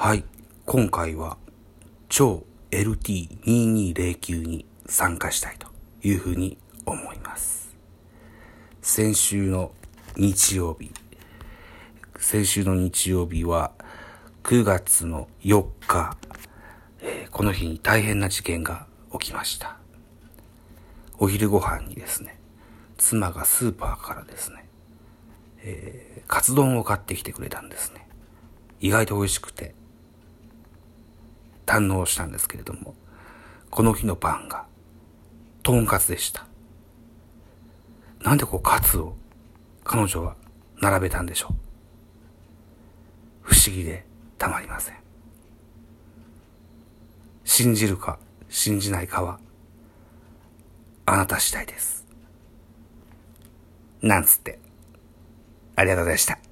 はい、今回は超 LT2209 に参加したいというふうに思います。先週の日曜日、先週の日曜日は9月の4日、えー、この日に大変な事件が起きました。お昼ご飯にですね、妻がスーパーからですね、えー、カツ丼を買ってきてくれたんですね。意外と美味しくて、堪能したんですけれども、この日のパンが、とんかつでした。なんでこうカツを彼女は並べたんでしょう。不思議でたまりません。信じるか信じないかは、あなた次第です。なんつって。ありがとうございました。